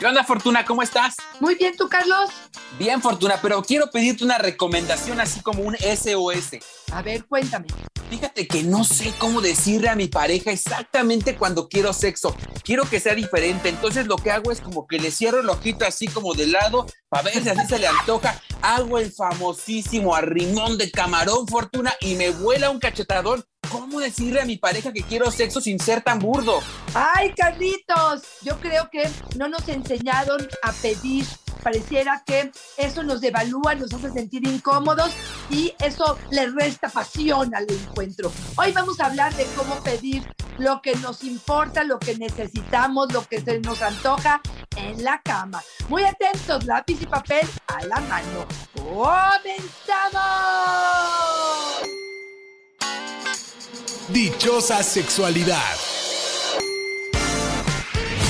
¿Qué onda, Fortuna? ¿Cómo estás? Muy bien, ¿tú, Carlos? Bien, Fortuna, pero quiero pedirte una recomendación así como un SOS. A ver, cuéntame. Fíjate que no sé cómo decirle a mi pareja exactamente cuando quiero sexo. Quiero que sea diferente. Entonces lo que hago es como que le cierro el ojito así como de lado para ver si así se le antoja. Hago el famosísimo arrimón de camarón, Fortuna, y me vuela un cachetadón ¿Cómo decirle a mi pareja que quiero sexo sin ser tan burdo? Ay, Carlitos, yo creo que no nos enseñaron a pedir. Pareciera que eso nos devalúa, nos hace sentir incómodos y eso le resta pasión al encuentro. Hoy vamos a hablar de cómo pedir lo que nos importa, lo que necesitamos, lo que se nos antoja en la cama. Muy atentos, lápiz y papel a la mano. ¡Comenzamos! Dichosa sexualidad.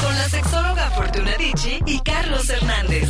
Con la sexóloga Fortuna Dicci y Carlos Hernández.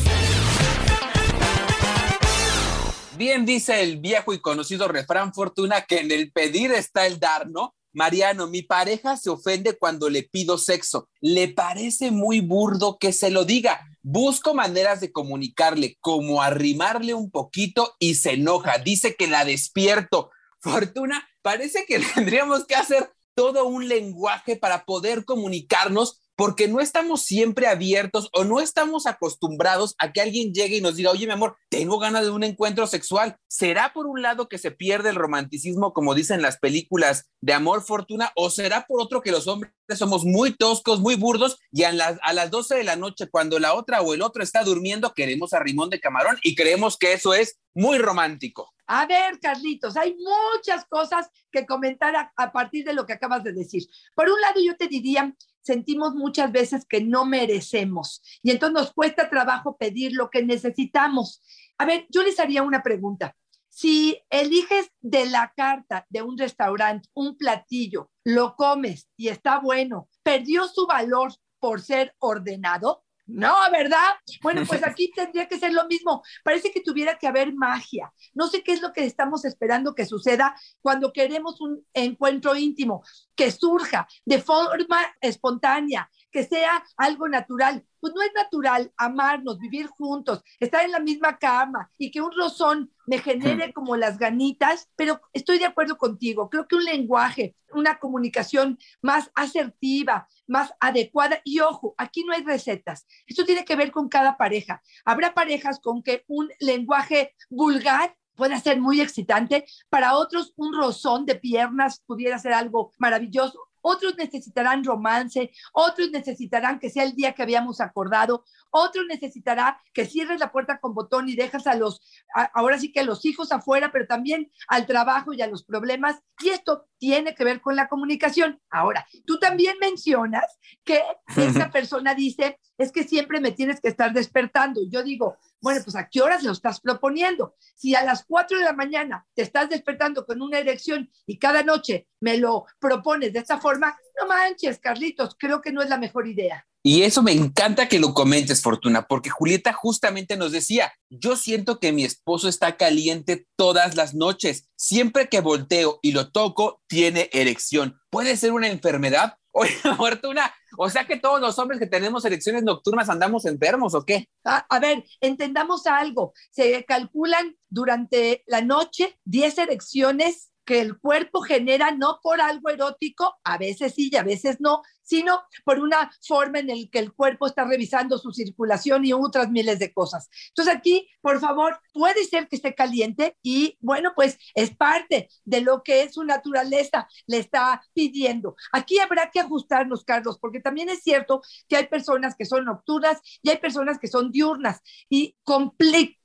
Bien dice el viejo y conocido refrán Fortuna que en el pedir está el dar, ¿no? Mariano, mi pareja se ofende cuando le pido sexo. Le parece muy burdo que se lo diga. Busco maneras de comunicarle, como arrimarle un poquito y se enoja. Dice que la despierto. Fortuna, parece que tendríamos que hacer todo un lenguaje para poder comunicarnos porque no estamos siempre abiertos o no estamos acostumbrados a que alguien llegue y nos diga, oye, mi amor, tengo ganas de un encuentro sexual. ¿Será por un lado que se pierde el romanticismo, como dicen las películas de amor, fortuna, o será por otro que los hombres somos muy toscos, muy burdos y a las, a las 12 de la noche, cuando la otra o el otro está durmiendo, queremos a Rimón de Camarón y creemos que eso es muy romántico? A ver, Carlitos, hay muchas cosas que comentar a, a, partir de lo que acabas de decir. Por un lado, yo te diría sentimos muchas veces que no merecemos y entonces nos cuesta trabajo pedir lo que necesitamos. A ver, yo les haría una pregunta. Si eliges de la carta de un restaurante un platillo, lo comes y está bueno, ¿perdió su valor por ser ordenado? No, ¿verdad? Bueno, pues aquí tendría que ser lo mismo. Parece que tuviera que haber magia. No sé qué es lo que estamos esperando que suceda cuando queremos un encuentro íntimo, que surja de forma espontánea, que sea algo natural. Pues no es natural amarnos, vivir juntos, estar en la misma cama y que un rozón me genere como las ganitas, pero estoy de acuerdo contigo. Creo que un lenguaje, una comunicación más asertiva, más adecuada. Y ojo, aquí no hay recetas. Esto tiene que ver con cada pareja. Habrá parejas con que un lenguaje vulgar puede ser muy excitante. Para otros, un rozón de piernas pudiera ser algo maravilloso otros necesitarán romance, otros necesitarán que sea el día que habíamos acordado, otros necesitará que cierres la puerta con botón y dejas a los, ahora sí que a los hijos afuera, pero también al trabajo y a los problemas. Y esto tiene que ver con la comunicación. Ahora, tú también mencionas que esa persona dice, es que siempre me tienes que estar despertando. Yo digo, bueno, pues ¿a qué horas lo estás proponiendo? Si a las 4 de la mañana te estás despertando con una erección y cada noche me lo propones de esta forma, no manches, Carlitos, creo que no es la mejor idea. Y eso me encanta que lo comentes, Fortuna, porque Julieta justamente nos decía, yo siento que mi esposo está caliente todas las noches. Siempre que volteo y lo toco, tiene erección. ¿Puede ser una enfermedad? Oye, Fortuna, o sea que todos los hombres que tenemos erecciones nocturnas andamos enfermos o qué? A, ver, entendamos algo. Se calculan durante la noche 10 erecciones que el cuerpo genera no por algo erótico, a veces sí y a veces no, sino por una forma en la que el cuerpo está revisando su circulación y otras miles de cosas. Entonces aquí, por favor, puede ser que esté caliente y bueno, pues es parte de lo que su naturaleza le está pidiendo. Aquí habrá que ajustarnos, Carlos, porque también es cierto que hay personas que son nocturnas y hay personas que son diurnas y complica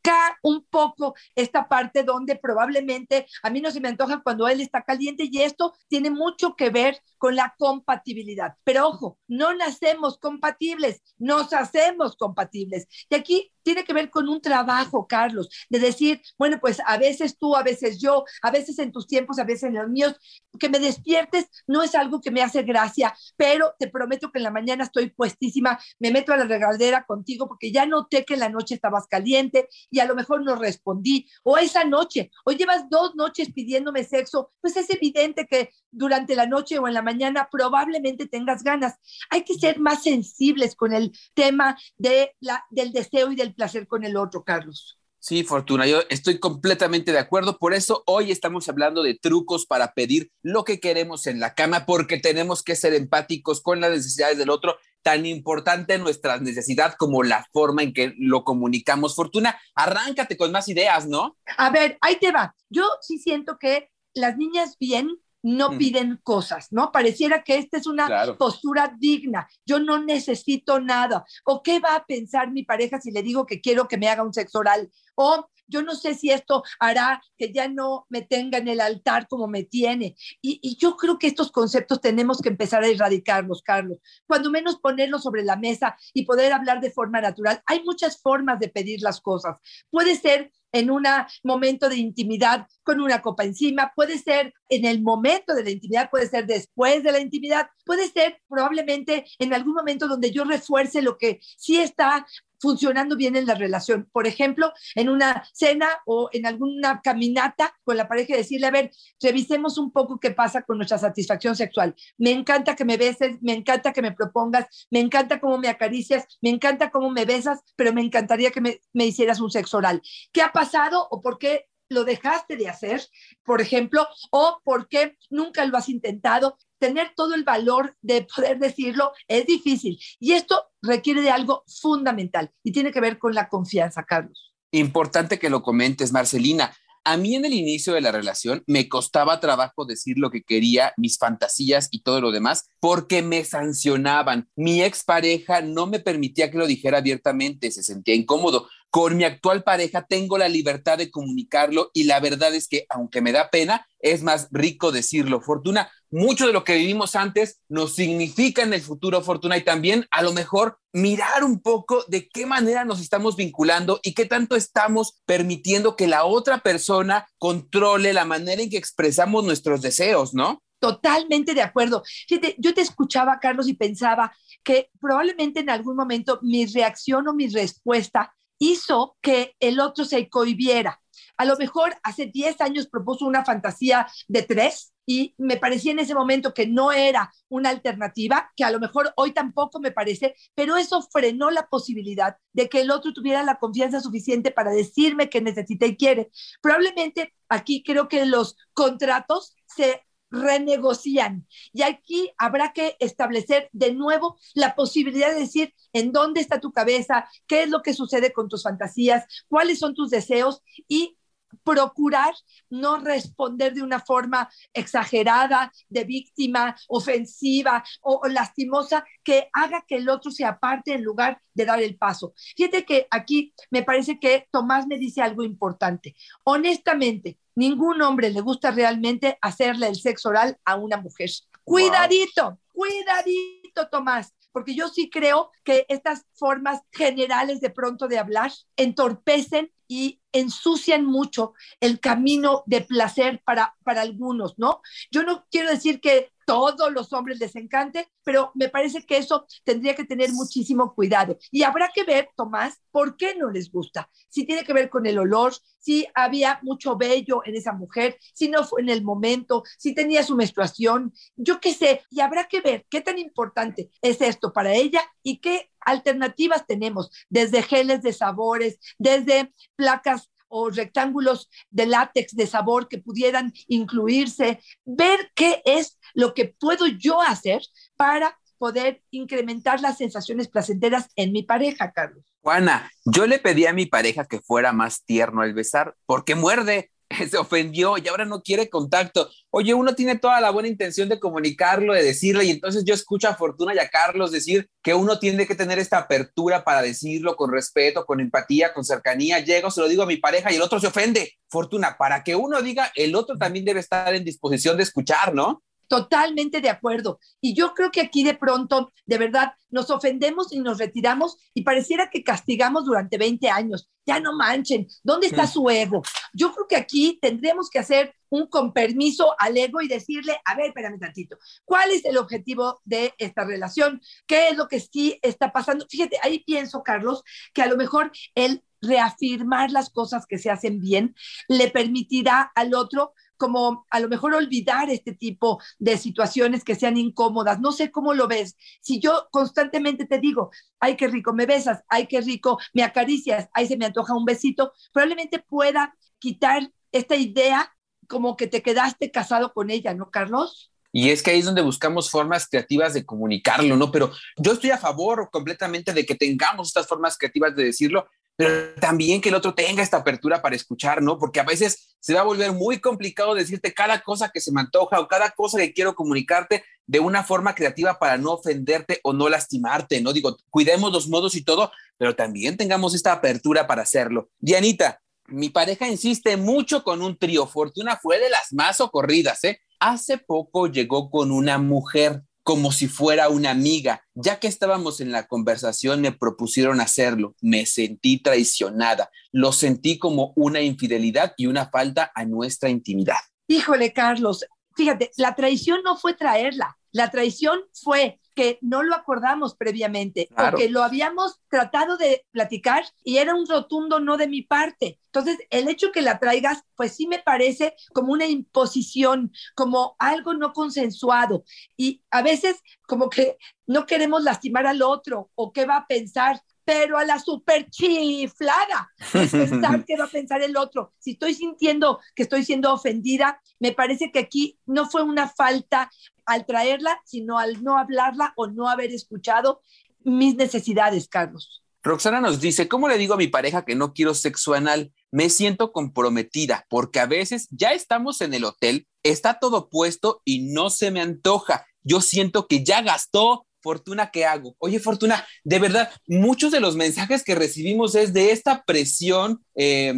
un poco esta parte donde probablemente a mí no se me antoja cuando él está caliente y esto tiene mucho que ver con la compatibilidad. Ojo, no nacemos compatibles, nos hacemos compatibles. Y aquí tiene que ver con un trabajo, Carlos, de decir, bueno, pues a veces tú, a veces yo, a veces en tus tiempos, a veces en los míos, que me despiertes no es algo que me hace gracia, pero te prometo que en la mañana estoy puestísima, me meto a la regadera contigo porque ya noté que en la noche estabas caliente y a lo mejor no respondí, o esa noche, o llevas dos noches pidiéndome sexo, pues es evidente que durante la noche o en la mañana probablemente tengas ganas. Hay que ser más sensibles con el tema de la, del deseo y del placer con el otro, Carlos. Sí, Fortuna, yo estoy completamente de acuerdo. Por eso hoy estamos hablando de trucos para pedir lo que queremos en la cama, porque tenemos que ser empáticos con las necesidades del otro. Tan importante nuestra necesidad como la forma en que lo comunicamos. Fortuna, arráncate con más ideas, ¿no? A ver, ahí te va. Yo sí siento que las niñas bien no piden cosas, ¿no? Pareciera que esta es una postura digna. Yo no necesito nada. ¿O qué va a pensar mi pareja si le digo que quiero que me haga un sexo oral? O yo no sé si esto hará que ya no me tenga en el altar como me tiene. Y, y, yo creo que estos conceptos tenemos que empezar a erradicarlos, Carlos. Cuando menos ponerlos sobre la mesa y poder hablar de forma natural. Hay muchas formas de pedir las cosas. Puede ser en un momento de intimidad con una copa encima, puede ser en el momento de la intimidad, puede ser después de la intimidad, puede ser probablemente en algún momento donde yo refuerce lo que sí está funcionando bien en la relación. Por ejemplo, en una cena o en alguna caminata con la pareja, decirle, a ver, revisemos un poco qué pasa con nuestra satisfacción sexual. Me encanta que me beses, me encanta que me propongas, me encanta cómo me acaricias, me encanta cómo me besas, pero me encantaría que me, me hicieras un sexo oral. ¿Qué ha pasado o por qué lo dejaste de hacer, por ejemplo, o por qué nunca lo has intentado tener todo el valor de poder decirlo es difícil. Y esto requiere de algo fundamental y tiene que ver con la confianza, Carlos. Importante que lo comentes, Marcelina. A mí en el inicio de la relación me costaba trabajo decir lo que quería, mis fantasías y todo lo demás, porque me sancionaban. Mi expareja no me permitía que lo dijera abiertamente, se sentía incómodo. Con mi actual pareja tengo la libertad de comunicarlo y la verdad es que, aunque me da pena, es más rico decirlo. Fortuna, mucho de lo que vivimos antes nos significa en el futuro, Fortuna, y también a lo mejor mirar un poco de qué manera nos estamos vinculando y qué tanto estamos permitiendo que la otra persona controle la manera en que expresamos nuestros deseos, ¿no? Totalmente de acuerdo. Fíjate, yo te escuchaba, Carlos, y pensaba que probablemente en algún momento mi reacción o mi respuesta hizo que el otro se cohibiera. A lo mejor hace 10 años propuso una fantasía de tres y me parecía en ese momento que no era una alternativa, que a lo mejor hoy tampoco me parece, pero eso frenó la posibilidad de que el otro tuviera la confianza suficiente para decirme que necesita y quiere. Probablemente aquí creo que los contratos se renegocian. Y aquí habrá que establecer de nuevo la posibilidad de decir en dónde está tu cabeza, qué es lo que sucede con tus fantasías, cuáles son tus deseos y procurar no responder de una forma exagerada, de víctima, ofensiva o, lastimosa, que haga que el otro se aparte en lugar de dar el paso. Fíjate que aquí me parece que Tomás me dice algo importante. Honestamente, ningún hombre le gusta realmente hacerle el sexo oral a una mujer. Cuidadito, cuidadito, Tomás porque yo sí creo que estas formas generales de pronto de hablar entorpecen y ensucian mucho el camino de placer para, para algunos, ¿no? Yo no quiero decir que todos los hombres les encante, pero me parece que eso tendría que tener muchísimo cuidado. Y habrá que ver, Tomás, por qué no les gusta. Si tiene que ver con el olor, si había mucho vello en esa mujer, si no fue en el momento, si tenía su menstruación, yo qué sé. Y habrá que ver qué tan importante es esto para ella y qué alternativas tenemos, desde geles de sabores, desde placas o rectángulos de látex de sabor que pudieran incluirse, ver qué es lo que puedo yo hacer para poder incrementar las sensaciones placenteras en mi pareja, Carlos. Juana, yo le pedí a mi pareja que fuera más tierno al besar, porque muerde. se ofendió y ahora no quiere contacto. Oye, uno tiene toda la buena intención de comunicarlo, de decirle, y entonces yo escucho a Fortuna y a Carlos decir que uno tiene que tener esta apertura para decirlo con respeto, con empatía, con cercanía. Llego, se lo digo a mi pareja y el otro se ofende. Fortuna, para que uno diga, el otro también debe estar en disposición de escuchar, ¿no? Totalmente de acuerdo. Y yo creo que aquí de pronto, de verdad, nos ofendemos y nos retiramos y pareciera que castigamos durante 20 años. Ya no manchen, ¿dónde está su ego? Yo creo que aquí tendríamos que hacer un con permiso al ego y decirle, a ver, espérame tantito, ¿cuál es el objetivo de esta relación? ¿Qué es lo que sí está pasando? Fíjate, ahí pienso, Carlos, que a lo mejor el reafirmar las cosas que se hacen bien le permitirá al otro como a lo mejor olvidar este tipo de situaciones que sean incómodas. No sé cómo lo ves. Si yo constantemente te digo, ay, qué rico me besas, ay, qué rico me acaricias, ay, se me antoja un besito, probablemente pueda quitar esta idea como que te quedaste casado con ella, ¿no, Carlos? Y es que ahí es donde buscamos formas creativas de comunicarlo, ¿no? Pero yo estoy a favor completamente de que tengamos estas formas creativas de decirlo, pero también que el otro tenga esta apertura para escuchar, ¿no? Porque a veces se va a volver muy complicado decirte cada cosa que se me antoja o cada cosa que quiero comunicarte de una forma creativa para no ofenderte o no lastimarte, ¿no? Digo, cuidemos los modos y todo, pero también tengamos esta apertura para hacerlo. Dianita, mi pareja insiste mucho con un trío. Fortuna fue de las más socorridas, ¿eh? Hace poco llegó con una mujer como si fuera una amiga. Ya que estábamos en la conversación, me propusieron hacerlo. Me sentí traicionada. Lo sentí como una infidelidad y una falta a nuestra intimidad. Híjole, Carlos, fíjate, la traición no fue traerla. La traición fue que no lo acordamos previamente, porque lo habíamos tratado de platicar y era un rotundo no de mi parte. Entonces, el hecho que la traigas, pues sí me parece como una imposición, como algo no consensuado. Y a veces como que no queremos lastimar al otro o qué va a pensar pero a la super chiflada, pensar qué va a pensar el otro. Si estoy sintiendo que estoy siendo ofendida, me parece que aquí no fue una falta al traerla, sino al no hablarla o no haber escuchado mis necesidades, Carlos. Roxana nos dice, ¿cómo le digo a mi pareja que no quiero sexo anal? Me siento comprometida porque a veces ya estamos en el hotel, está todo puesto y no se me antoja. Yo siento que ya gastó, Fortuna, ¿qué hago? Oye, Fortuna, de verdad, muchos de los mensajes que recibimos es de esta presión eh,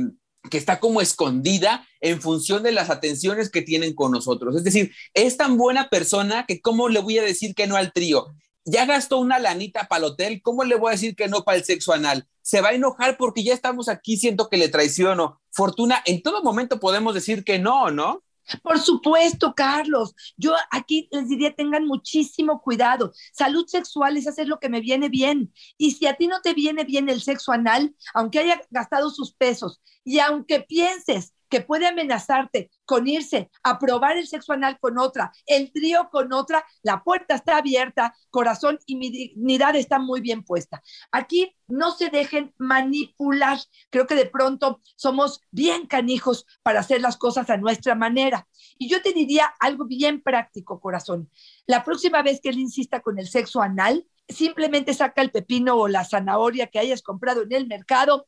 que está como escondida en función de las atenciones que tienen con nosotros. Es decir, es tan buena persona que cómo le voy a decir que no al trío. Ya gastó una lanita para el hotel, ¿cómo le voy a decir que no para el sexo anal? Se va a enojar porque ya estamos aquí, siento que le traiciono. Fortuna, en todo momento podemos decir que no, ¿no? Por supuesto, Carlos. Yo aquí les diría, tengan muchísimo cuidado. Salud sexual es hacer lo que me viene bien. Y si a ti no te viene bien el sexo anal, aunque haya gastado sus pesos y aunque pienses que puede amenazarte con irse a probar el sexo anal con otra, el trío con otra, la puerta está abierta, corazón y mi dignidad está muy bien puesta. Aquí no se dejen manipular. Creo que de pronto somos bien canijos para hacer las cosas a nuestra manera. Y yo te diría algo bien práctico, corazón. La próxima vez que él insista con el sexo anal, simplemente saca el pepino o la zanahoria que hayas comprado en el mercado,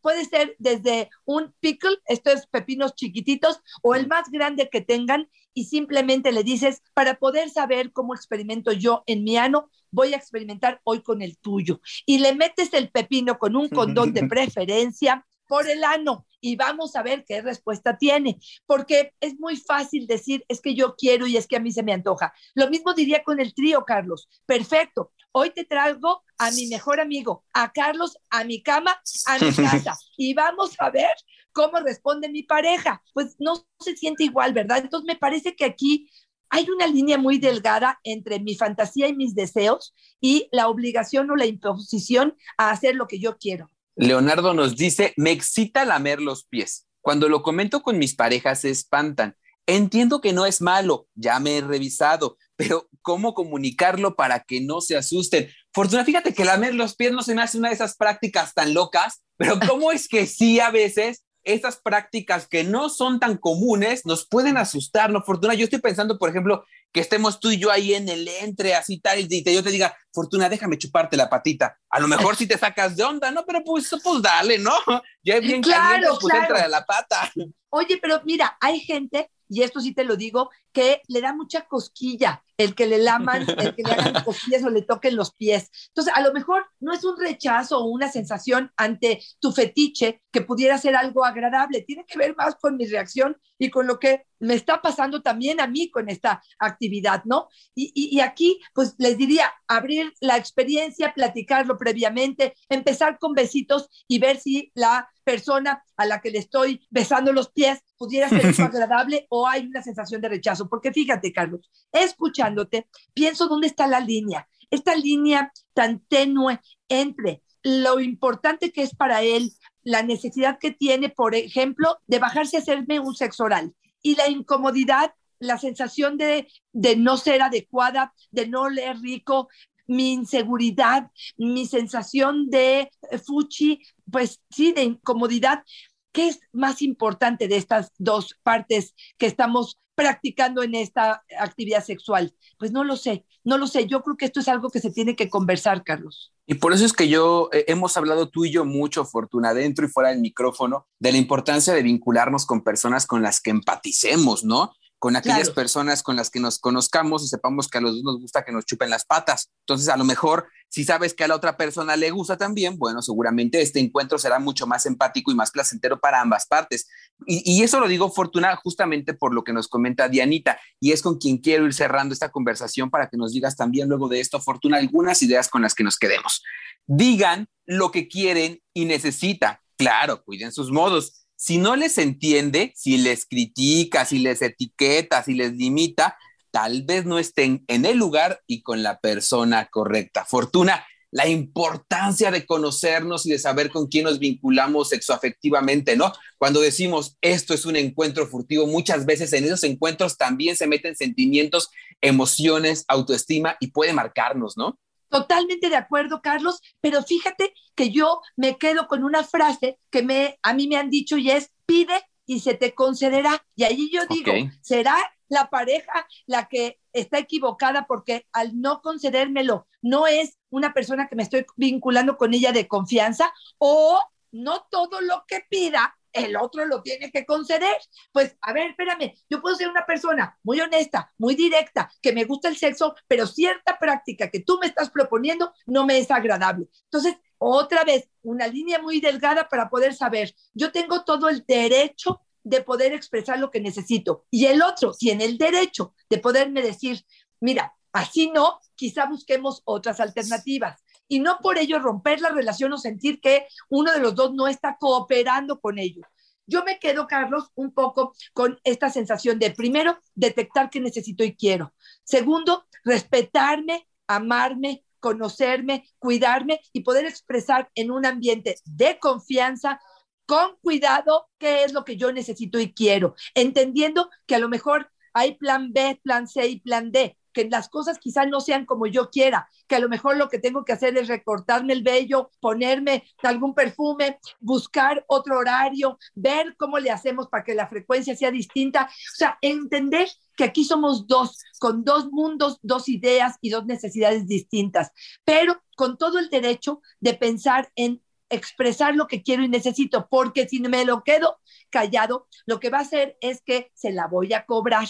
puede ser desde un pickle, estos pepinos chiquititos, o el más grande que tengan, y simplemente le dices, para poder saber cómo experimento yo en mi ano, voy a experimentar hoy con el tuyo. Y le metes el pepino con un condón de preferencia por el ano y vamos a ver qué respuesta tiene, porque es muy fácil decir, es que yo quiero y es que a mí se me antoja. Lo mismo diría con el trío, Carlos. Perfecto. Hoy te traigo a mi mejor amigo, a Carlos, a mi cama, a mi casa. Y vamos a ver cómo responde mi pareja. Pues no se siente igual, ¿verdad? Entonces me parece que aquí hay una línea muy delgada entre mi fantasía y mis deseos y la obligación o la imposición a hacer lo que yo quiero. Leonardo nos dice, me excita lamer los pies. Cuando lo comento con mis parejas se espantan. Entiendo que no es malo, ya me he revisado, pero ¿cómo comunicarlo para que no se asusten? Fortuna, fíjate que lamer los pies no se me hace una de esas prácticas tan locas, pero ¿cómo es que sí a veces estas prácticas que no son tan comunes nos pueden asustar, ¿no? Fortuna, yo estoy pensando, por ejemplo, que estemos tú y yo ahí en el entre, así tal, y te, yo te diga, Fortuna, déjame chuparte la patita. A lo mejor si te sacas de onda, ¿no? Pero pues, pues dale, ¿no? Ya es bien claro, pues entra de la pata. Oye, pero mira, hay gente y esto sí te lo digo, que le da mucha cosquilla el que le laman, el que le hagan cosquillas o le toquen los pies. Entonces, a lo mejor no es un rechazo o una sensación ante tu fetiche que pudiera ser algo agradable, tiene que ver más con mi reacción y con lo que me está pasando también a mí con esta actividad, ¿no? Y, y, aquí, pues les diría, abrir la experiencia, platicarlo previamente, empezar con besitos y ver si la persona a la que le estoy besando los pies pudiera ser agradable o hay una sensación de rechazo. Porque fíjate, Carlos, escuchándote, pienso dónde está la línea, esta línea tan tenue entre lo importante que es para él, la necesidad que tiene, por ejemplo, de bajarse a hacerme un sexo oral y la incomodidad, la sensación de, de no ser adecuada, de no leer rico, mi inseguridad, mi sensación de fuchi, pues sí, de incomodidad. ¿Qué es más importante de estas dos partes que estamos practicando en esta actividad sexual? Pues no lo sé, no lo sé. Yo creo que esto es algo que se tiene que conversar, Carlos. Y por eso es que yo eh, hemos hablado tú y yo mucho, Fortuna, dentro y fuera del micrófono, de la importancia de vincularnos con personas con las que empaticemos, ¿no? Con aquellas personas con las que nos conozcamos y sepamos que a los dos nos gusta que nos chupen las patas. Entonces, a lo mejor, si sabes que a la otra persona le gusta también, bueno, seguramente este encuentro será mucho más empático y más placentero para ambas partes. Y, eso lo digo, Fortuna, justamente por lo que nos comenta Dianita, y es con quien quiero ir cerrando esta conversación para que nos digas también luego de esto, Fortuna, algunas ideas con las que nos quedemos. Digan lo que quieren y necesitan. Claro, cuiden sus modos si no les entiende, si les critica, si les etiqueta, si les limita, tal vez no estén en el lugar y con la persona correcta. Fortuna, la importancia de conocernos y de saber con quién nos vinculamos sexoafectivamente, ¿no? Cuando decimos esto es un encuentro furtivo, muchas veces en esos encuentros también se meten sentimientos, emociones, autoestima y puede marcarnos, ¿no? Totalmente de acuerdo, Carlos, pero fíjate que yo me quedo con una frase que me, a mí me han dicho y es, pide y se te concederá. Y ahí yo digo, ¿será la pareja la que está equivocada porque al no concedérmelo no es una persona que me estoy vinculando con ella de confianza o no todo lo que pida el otro lo tiene que conceder. Pues, a ver, espérame, yo puedo ser una persona muy honesta, muy directa, que me gusta el sexo, pero cierta práctica que tú me estás proponiendo no me es agradable. Entonces, otra vez, una línea muy delgada para poder saber, yo tengo todo el derecho de poder expresar lo que necesito. Y el otro tiene el derecho de poderme decir, mira, así no, quizá busquemos otras alternativas y no por ello romper la relación o sentir que uno de los dos no está cooperando con ello. Yo me quedo, Carlos, un poco con esta sensación de, primero, detectar qué necesito y quiero. Segundo, respetarme, amarme, conocerme, cuidarme y poder expresar en un ambiente de confianza, con cuidado, qué es lo que yo necesito y quiero, entendiendo que a lo mejor hay plan B, plan C y plan D, que las cosas quizás no sean como yo quiera, que a lo mejor lo que tengo que hacer es recortarme el vello, ponerme algún perfume, buscar otro horario, ver cómo le hacemos para que la frecuencia sea distinta. O sea, entender que aquí somos dos, con dos mundos, dos ideas y dos necesidades distintas, pero con todo el derecho de pensar en expresar lo que quiero y necesito, porque si me lo quedo callado, lo que va a hacer es que se la voy a cobrar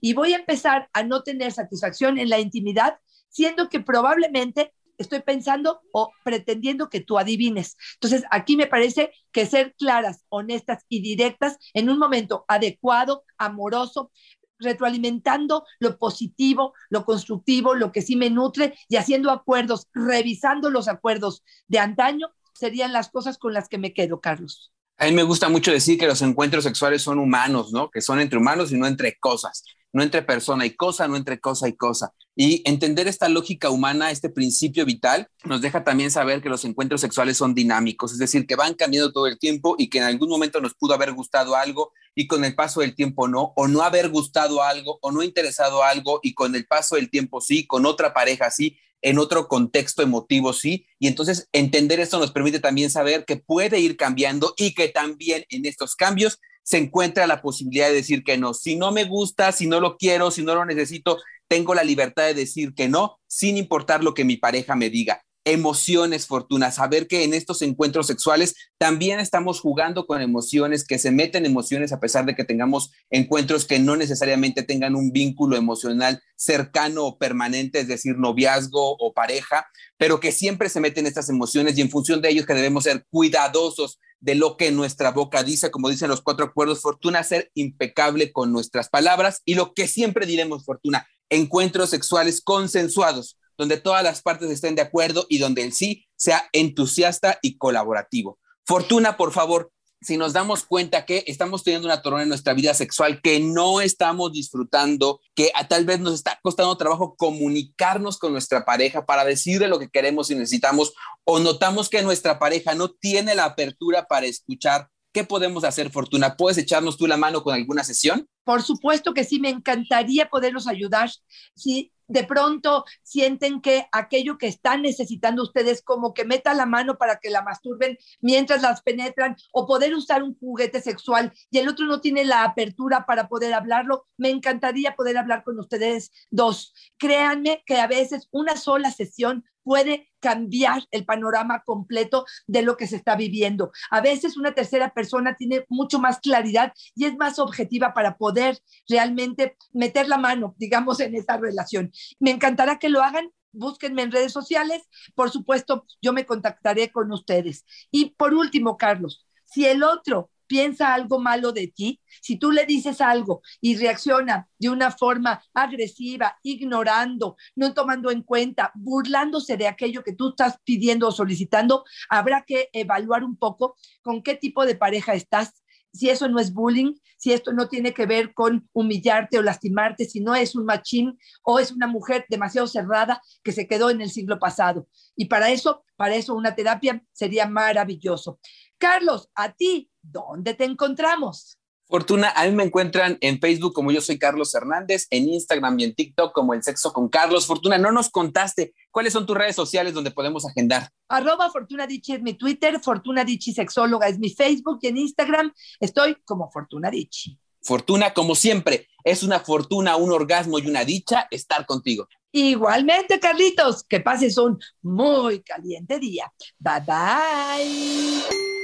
y voy a empezar a no tener satisfacción en la intimidad, siendo que probablemente estoy pensando o pretendiendo que tú adivines. Entonces, aquí me parece que ser claras, honestas y directas en un momento adecuado, amoroso, retroalimentando lo positivo, lo constructivo, lo que sí me nutre y haciendo acuerdos, revisando los acuerdos de antaño, serían las cosas con las que me quedo, Carlos. A mí me gusta mucho decir que los encuentros sexuales son humanos, ¿no? Que son entre humanos y no entre cosas, no entre persona y cosa, no entre cosa y cosa. Y entender esta lógica humana, este principio vital, nos deja también saber que los encuentros sexuales son dinámicos, es decir, que van cambiando todo el tiempo y que en algún momento nos pudo haber gustado algo y con el paso del tiempo no, o no haber gustado algo o no interesado algo y con el paso del tiempo sí, con otra pareja sí en otro contexto emotivo, sí. Y entonces entender esto nos permite también saber que puede ir cambiando y que también en estos cambios se encuentra la posibilidad de decir que no. Si no me gusta, si no lo quiero, si no lo necesito, tengo la libertad de decir que no, sin importar lo que mi pareja me diga. Emociones, Fortuna, saber que en estos encuentros sexuales también estamos jugando con emociones, que se meten emociones a pesar de que tengamos encuentros que no necesariamente tengan un vínculo emocional cercano o permanente, es decir, noviazgo o pareja, pero que siempre se meten estas emociones y en función de ellos que debemos ser cuidadosos de lo que nuestra boca dice, como dicen los cuatro acuerdos, Fortuna, ser impecable con nuestras palabras y lo que siempre diremos, Fortuna, encuentros sexuales consensuados donde todas las partes estén de acuerdo y donde el sí sea entusiasta y colaborativo. Fortuna, por favor, si nos damos cuenta que estamos teniendo una torona en nuestra vida sexual que no estamos disfrutando, que a, tal vez nos está costando trabajo comunicarnos con nuestra pareja para decirle lo que queremos y necesitamos, o notamos que nuestra pareja no tiene la apertura para escuchar, ¿qué podemos hacer, Fortuna? ¿Puedes echarnos tú la mano con alguna sesión? Por supuesto que sí, me encantaría poderlos ayudar. Si de pronto sienten que aquello que están necesitando ustedes, como que meta la mano para que la masturben mientras las penetran, o poder usar un juguete sexual y el otro no tiene la apertura para poder hablarlo, me encantaría poder hablar con ustedes dos. Créanme que a veces una sola sesión puede cambiar el panorama completo de lo que se está viviendo. A veces una tercera persona tiene mucho más claridad y es más objetiva para poder realmente meter la mano, digamos, en esa relación. Me encantará que lo hagan. Búsquenme en redes sociales. Por supuesto, yo me contactaré con ustedes. Y por último, Carlos, si el otro piensa algo malo de ti, si tú le dices algo y reacciona de una forma agresiva, ignorando, no tomando en cuenta, burlándose de aquello que tú estás pidiendo o solicitando, habrá que evaluar un poco con qué tipo de pareja estás, si eso no es bullying, si esto no tiene que ver con humillarte o lastimarte, si no es un machín o es una mujer demasiado cerrada que se quedó en el siglo pasado. Y para eso, para eso una terapia sería maravilloso. Carlos, a ti, ¿dónde te encontramos? Fortuna, a mí me encuentran en Facebook como yo soy Carlos Hernández, en Instagram y en TikTok como El Sexo con Carlos. Fortuna, no nos contaste cuáles son tus redes sociales donde podemos agendar. Arroba Fortuna Dichi es mi Twitter, Fortuna Dichi Sexóloga es mi Facebook y en Instagram estoy como Fortuna Dichi. Fortuna, como siempre, es una fortuna, un orgasmo y una dicha estar contigo. Igualmente, Carlitos, que pases un muy caliente día. Bye bye.